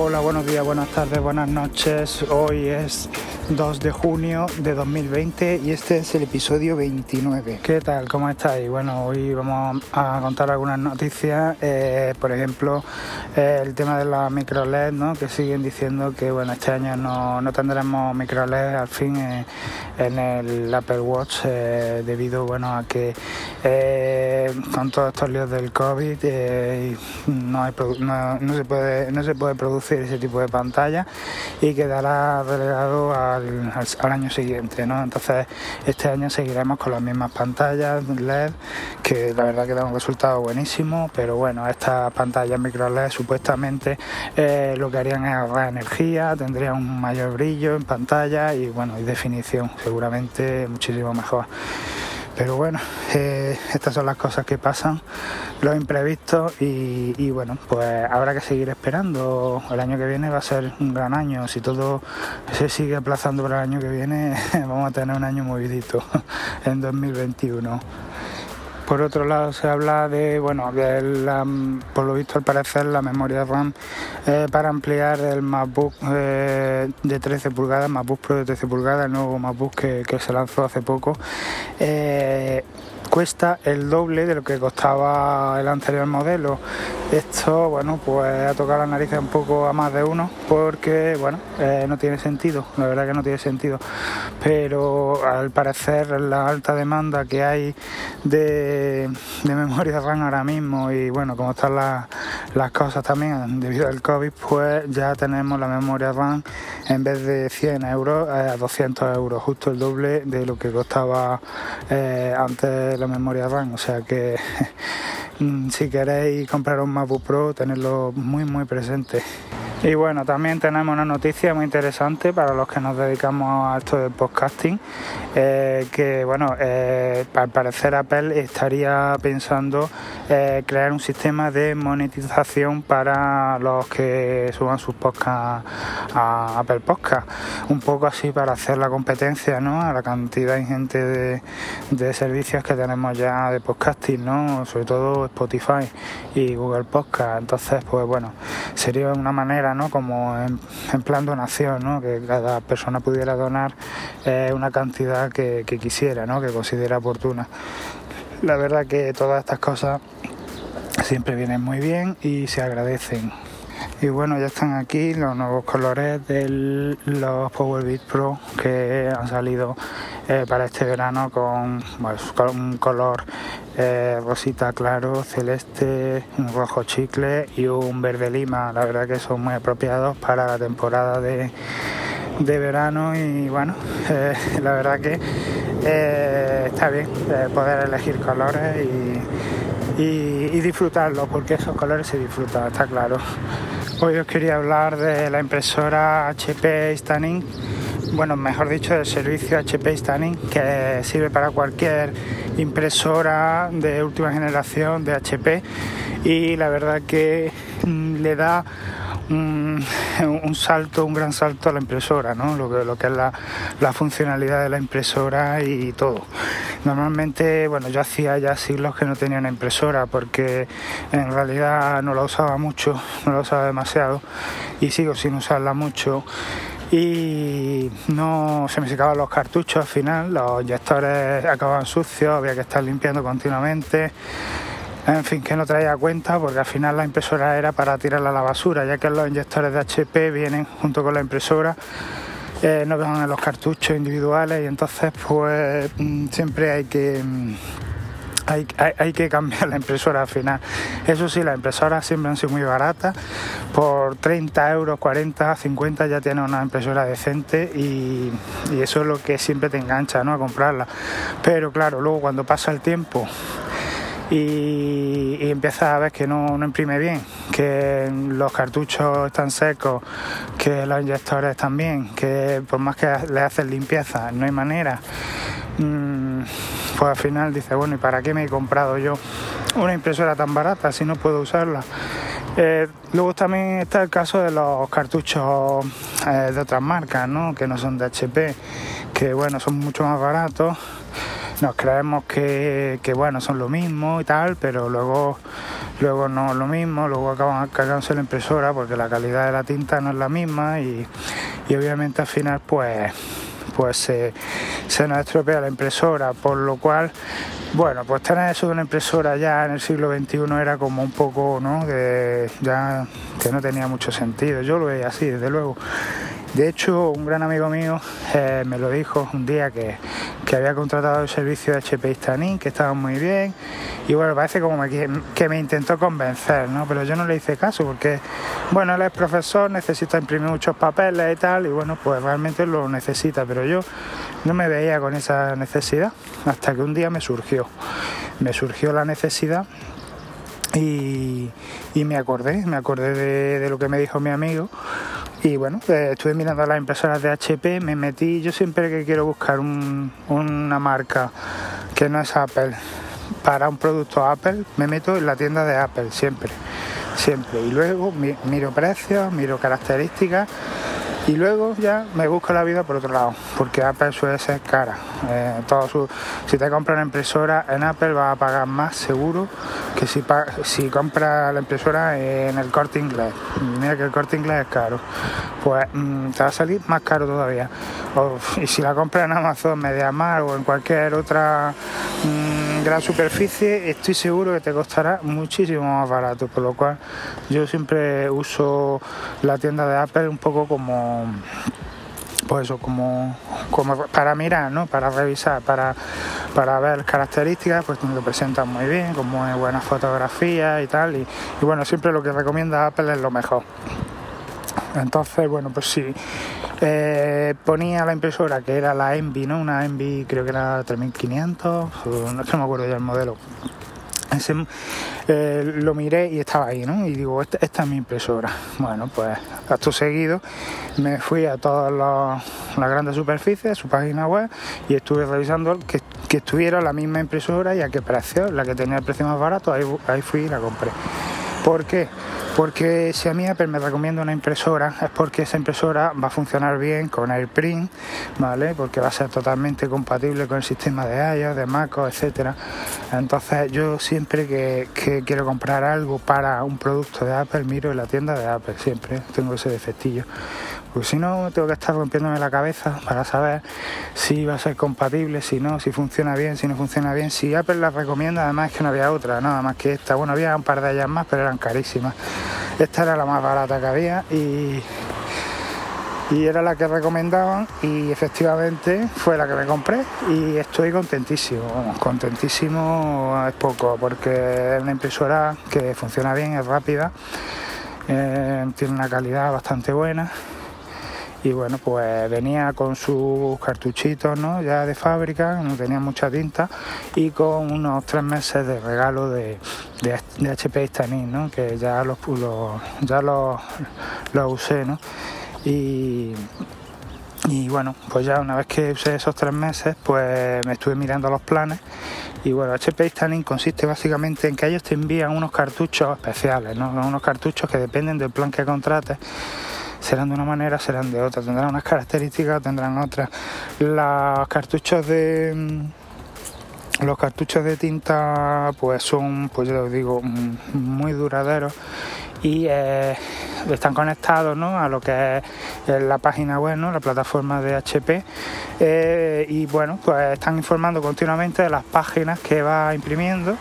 Hola, buenos días, buenas tardes, buenas noches. Hoy es 2 de junio de 2020 y este es el episodio 29. ¿Qué tal? ¿Cómo estáis? Bueno, hoy vamos a contar algunas noticias. Eh, por ejemplo, eh, el tema de las micro LED, ¿no? que siguen diciendo que bueno, este año no, no tendremos micro LED al fin eh, en el Apple Watch debido bueno, a que con todos estos líos del COVID no, se puede, no se puede producir ese tipo de pantalla y quedará delegado a al, año siguiente, ¿no? Entonces este año seguiremos con las mismas pantallas LED, que la verdad que da un resultado buenísimo, pero bueno, estas pantallas micro LED supuestamente eh, lo que harían es ahorrar energía, tendrían un mayor brillo en pantalla y bueno, y definición seguramente muchísimo mejor. Pero bueno, eh, estas son las cosas que pasan, los imprevistos y, bueno, pues habrá que seguir esperando. El año que viene va a ser un gran año. Si todo se sigue aplazando para el año que viene, vamos a tener un año movidito en 2021. Por otro lado se habla de, bueno, por lo visto al parecer la memoria RAM eh, para ampliar el MacBook eh, de 13 pulgadas, MacBook Pro de 13 pulgadas, el nuevo MacBook que, se lanzó hace poco. Eh, cuesta el doble de lo que costaba el anterior modelo. Esto, bueno, pues ha tocado la nariz un poco a más de uno porque, bueno, eh, no tiene sentido, la verdad que no tiene sentido. Pero al parecer la alta demanda que hay de, memoria RAM ahora mismo y, bueno, como están las cosas también debido al COVID, pues ya tenemos la memoria RAM en vez de 100 euros a 200 euros, justo el doble de lo que costaba eh, antes la memoria RAM, o sea que si queréis comprar un MacBook Pro, tenerlo muy muy presente. Y bueno, también tenemos una noticia muy interesante para los que nos dedicamos a esto del podcasting, eh, que bueno, eh, al parecer Apple estaría pensando eh, crear un sistema de monetización para los que suban sus podcasts a Apple Podcast, un poco así para hacer la competencia ¿no? a la cantidad ingente de, de servicios que tenemos ya de podcasting, ¿no? sobre todo Spotify y Google Podcast. Entonces, pues bueno, sería una manera como en, plan donación, que cada persona pudiera donar eh, una cantidad que, quisiera, que considera oportuna. La verdad que todas estas cosas siempre vienen muy bien y se agradecen. Y bueno, ya están aquí los nuevos colores de los Power Beat Pro que han salido eh, para este verano con, un color eh, rosita claro, celeste, un rojo chicle y un verde lima. La verdad que son muy apropiados para la temporada de, verano y bueno, eh, la verdad que está bien poder elegir colores y, y disfrutarlos porque esos colores se disfrutan, está claro. Hoy os quería hablar de la impresora HP Stunning, bueno, mejor dicho, del servicio HP Stunning, que sirve para cualquier impresora de última generación de HP y la verdad que mm, le da un, salto, un gran salto a la impresora, ¿no? lo, que, lo que es la, la, funcionalidad de la impresora y todo. Normalmente, bueno, yo hacía ya siglos que no tenía una impresora porque en realidad no la usaba mucho, no la usaba demasiado y sigo sin usarla mucho y no se me secaban los cartuchos al final, los inyectores acababan sucios, había que estar limpiando continuamente. En fin, que no traía cuenta porque al final la impresora era para tirarla a la basura, ya que los inyectores de HP vienen junto con la impresora, eh, no van en los cartuchos individuales y entonces pues mm, siempre hay que... Hay, que cambiar la impresora al final. Eso sí, las impresoras siempre han sido muy baratas. Por 30 euros, 40, 50 ya tienes una impresora decente y, eso es lo que siempre te engancha ¿no? a comprarla. Pero claro, luego cuando pasa el tiempo y, empieza a ver que no, imprime bien, que los cartuchos están secos, que los inyectores bien, que por más que le hacen limpieza no hay manera. Mm, pues al final dice, bueno, ¿y para qué me he comprado yo una impresora tan barata si no puedo usarla? Eh, luego también está el caso de los cartuchos eh, de otras marcas, ¿no? que no son de HP, que bueno, son mucho más baratos nos creemos que, bueno, son lo mismo y tal, pero luego luego no lo mismo, luego acaban cargándose la impresora porque la calidad de la tinta no es la misma y, y obviamente al final pues pues se, nos estropea la impresora, por lo cual bueno, pues tener eso de una impresora ya en el siglo XXI era como un poco, ¿no? De, ya que no tenía mucho sentido. Yo lo veía así, desde luego. De hecho, un gran amigo mío eh, me lo dijo un día que, había contratado el servicio de HP Stanin, que estaba muy bien. Y bueno, parece como que, me intentó convencer, ¿no? Pero yo no le hice caso porque, bueno, él es profesor, necesita imprimir muchos papeles y tal, y bueno, pues realmente lo necesita. Pero yo no me veía con esa necesidad hasta que un día me surgió. Me surgió la necesidad y, me acordé, me acordé de, lo que me dijo mi amigo y bueno, eh, estuve mirando las impresoras de HP, me metí, yo siempre que quiero buscar una marca que no es Apple para un producto Apple, me meto en la tienda de Apple, siempre, siempre. Y luego miro precios, miro características y luego ya me busco la vida por otro lado, porque Apple suele ser cara. Eh, todo si te compras una impresora en Apple vas a pagar más seguro que si, si compras la impresora en el corte inglés. Mira que el corte inglés es caro. Pues mm, te va a salir más caro todavía. y si la compras en Amazon, MediaMar o en cualquier otra mm, gran superficie, estoy seguro que te costará muchísimo más barato. Por lo cual yo siempre uso la tienda de Apple un poco como pues eso, como, como para mirar, ¿no? Para revisar, para, para ver características, pues lo presentan muy bien, como muy buenas fotografías y tal. Y, bueno, siempre lo que recomienda Apple es lo mejor. Entonces, bueno, pues sí, eh, ponía la impresora que era la Envy, ¿no? Una Envy creo que era 3500, no, no me acuerdo ya el modelo eh, lo miré y estaba ahí, ¿no? Y digo, esta, es mi impresora. Bueno, pues acto seguido me fui a todas las grandes superficies, su página web, y estuve revisando que, que, estuviera la misma impresora y a qué precio, la que tenía el precio más barato, ahí, ahí fui y la compré. ¿Por qué? Porque si a mí Apple me recomienda una impresora es porque esa impresora va a funcionar bien con AirPrint, ¿vale? Porque va a ser totalmente compatible con el sistema de iOS, de MacOS, etcétera. Entonces yo siempre que, quiero comprar algo para un producto de Apple miro en la tienda de Apple, siempre tengo ese defectillo. Porque si no tengo que estar rompiéndome la cabeza para saber si va a ser compatible, si no, si funciona bien, si no funciona bien. Si Apple la recomienda, además es que no había otra, nada más que esta. Bueno, había un par de ellas más, pero eran carísimas. Esta era la más barata que había y, y era la que recomendaban y efectivamente fue la que me compré y estoy contentísimo, contentísimo es poco porque es una impresora que funciona bien, es rápida, eh, tiene una calidad bastante buena y bueno pues venía con sus cartuchitos ¿no? ya de fábrica no tenía mucha tinta y con unos tres meses de regalo de, de, HP Stanin ¿no? que ya los, ya los, los usé ¿no? y y bueno, pues ya una vez que usé esos tres meses, pues me estuve mirando los planes. Y bueno, HP Stanin consiste básicamente en que ellos te envían unos cartuchos especiales, ¿no? Unos cartuchos que dependen del plan que contrates serán de una manera, serán de otra, tendrán unas características, tendrán otras. Los cartuchos de mm, los cartuchos de tinta pues son, pues yo os digo, mm, muy duraderos y eh, están conectados ¿no? a lo que es la página web, la plataforma de HP eh, y bueno, pues están informando continuamente de las páginas que va imprimiendo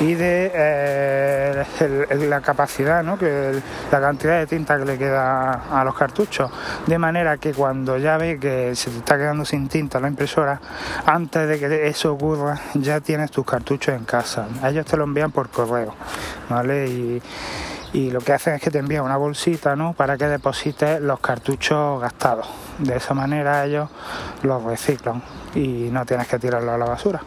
y de eh, la capacidad, ¿no? que la cantidad de tinta que le queda a los cartuchos, de manera que cuando ya ve que se te está quedando sin tinta la impresora, antes de que eso ocurra, ya tienes tus cartuchos en casa. Ellos te lo envían por correo, ¿vale? Y, y lo que hacen es que te envían una bolsita ¿no? para que deposites los cartuchos gastados. De esa manera ellos los reciclan y no tienes que tirarlos a la basura.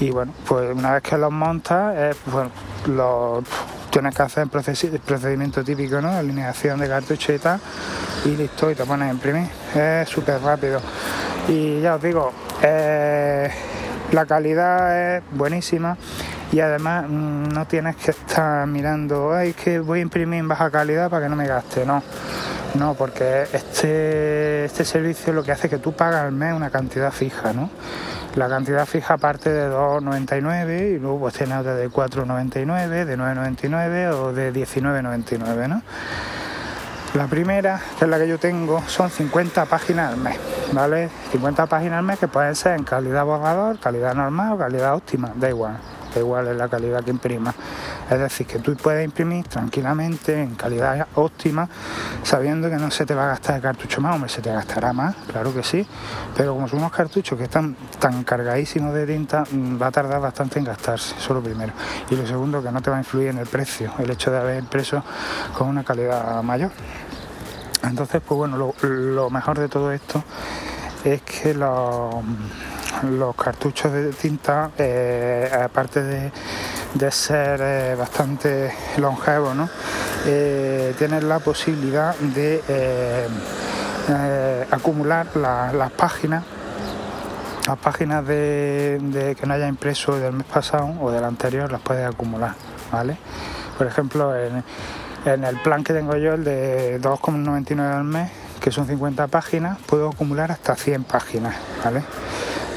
Y bueno, pues una vez que los montas, eh, pues, tienes que hacer el procedimiento típico, ¿no? Alineación de cartucho y tal, y listo, y te pones a imprimir. Es súper rápido. Y ya os digo, eh, la calidad es buenísima y además mm, no tienes que estar mirando, ay, que voy a imprimir en baja calidad para que no me gaste, no. No, porque este, este servicio lo que hace es que tú pagas al mes una cantidad fija, ¿no? La cantidad fija parte de 2,99 y luego pues tiene otra de 4,99, de 9,99 o de 19,99, ¿no? La primera, que es la que yo tengo, son 50 páginas al mes, ¿vale? 50 páginas al mes que pueden ser en calidad borrador, calidad normal o calidad óptima, da igual igual es la calidad que imprima. Es decir, que tú puedes imprimir tranquilamente en calidad óptima, sabiendo que no se te va a gastar el cartucho más, hombre, se te gastará más, claro que sí, pero como son unos cartuchos que están tan cargadísimos de tinta, mm, va a tardar bastante en gastarse, eso lo primero. Y lo segundo, que no te va a influir en el precio, el hecho de haber impreso con una calidad mayor. Entonces, pues bueno, lo, mejor de todo esto es que los los cartuchos de tinta, eh, aparte de, ser eh, bastante longevos, ¿no? Eh, tienen la posibilidad de acumular las páginas las páginas de, que no haya impreso del mes pasado o del anterior las puedes acumular, ¿vale? Por ejemplo, en, en el plan que tengo yo, el de 2,99 al mes, que son 50 páginas, puedo acumular hasta 100 páginas, ¿vale?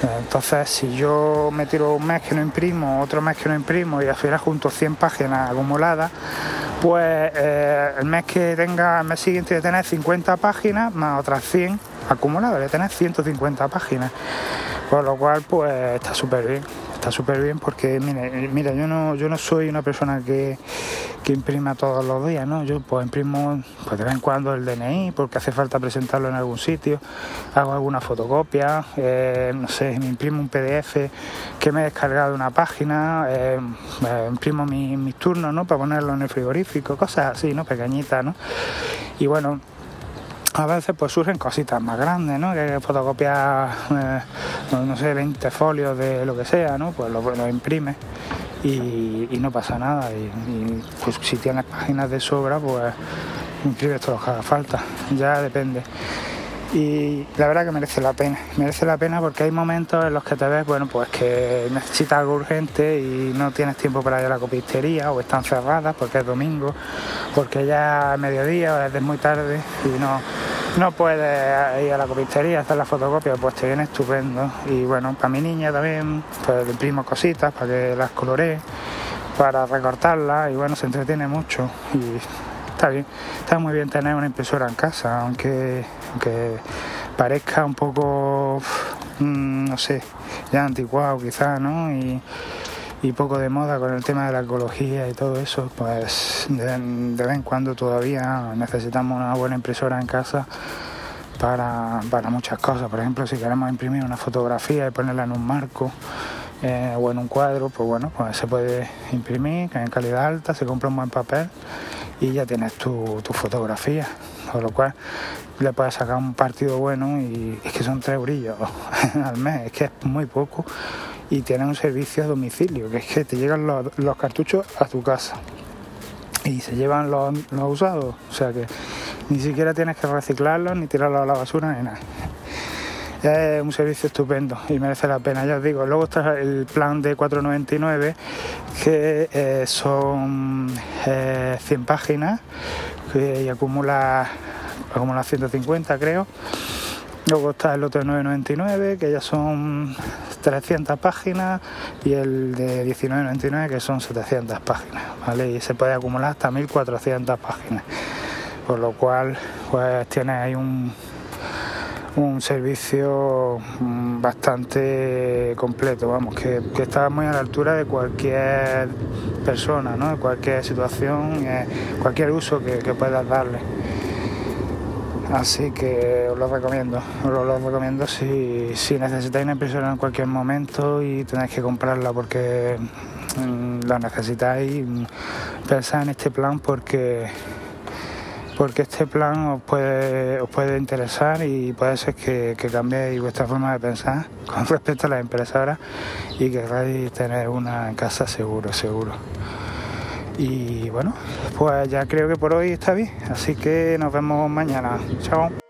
Entonces, si yo me tiro un mes que no imprimo, otro mes que no imprimo y al final junto 100 páginas acumuladas, pues eh, el mes que tenga, el mes siguiente a tener 50 páginas más otras 100 acumuladas, a tener 150 páginas. Con lo cual, pues está súper bien súper bien porque, mira, yo no, yo no soy una persona que, que, imprima todos los días, ¿no? Yo pues imprimo pues, de vez en cuando el DNI porque hace falta presentarlo en algún sitio, hago alguna fotocopia, eh, no sé, me imprimo un PDF que me he descargado de una página, eh, imprimo mis, turnos, ¿no? Para ponerlo en el frigorífico, cosas así, ¿no? Pequeñitas, ¿no? Y bueno, a veces pues surgen cositas más grandes, ¿no? Que fotocopiar, eh, no, sé, 20 folios de lo que sea, ¿no? Pues lo, lo imprimes y, no pasa nada. Y, pues si tienes páginas de sobra, pues imprimes todo lo que haga falta. Ya depende. Y la verdad que merece la pena, merece la pena porque hay momentos en los que te ves, bueno, pues que necesitas algo urgente y no tienes tiempo para ir a la copistería o están cerradas porque es domingo, porque ya es mediodía o es muy tarde y no, no puedes ir a la copistería a hacer la fotocopia, pues te viene estupendo. Y bueno, para mi niña también, pues le imprimo cositas para que las coloree, para recortarlas y bueno, se entretiene mucho y está bien, está muy bien tener una impresora en casa, aunque, aunque parezca un poco, mm, no sé, ya anticuado quizás, ¿no? Y poco de moda con el tema de la ecología y todo eso, pues de, vez en cuando todavía necesitamos una buena impresora en casa para, muchas cosas. Por ejemplo, si queremos imprimir una fotografía y ponerla en un marco eh, o en un cuadro, pues bueno, pues se puede imprimir en calidad alta, se compra un buen papel y ya tienes tu, tu fotografía. Con lo cual le puedes sacar un partido bueno y es que son tres brillos al mes, es que es muy poco y tienen un servicio a domicilio, que es que te llegan los, cartuchos a tu casa y se llevan los, usados, o sea que ni siquiera tienes que reciclarlos ni tirarlos a la basura ni nada. Es un servicio estupendo y merece la pena, ya os digo. Luego está el plan de 4,99 que eh, son 100 eh, páginas y acumula, acumula 150 creo. Luego está el otro de 9,99 que ya son 300 páginas y el de 19,99 que son 700 páginas, ¿vale? Y se puede acumular hasta 1400 páginas, por lo cual pues tiene ahí un, un servicio mm, bastante completo, vamos, que, está muy a la altura de cualquier persona, ¿no? de cualquier situación, eh, cualquier uso que, que puedas darle. Así que os lo recomiendo, os lo, recomiendo si, necesitáis una impresora en cualquier momento y tenéis que comprarla porque mm, la necesitáis, pensad en este plan porque porque este plan os puede, os puede interesar y puede ser que, que cambiéis vuestra forma de pensar con respecto a las impresoras y queráis tener una casa seguro, seguro. Y bueno, pues ya creo que por hoy está bien. Así que nos vemos mañana. Chao.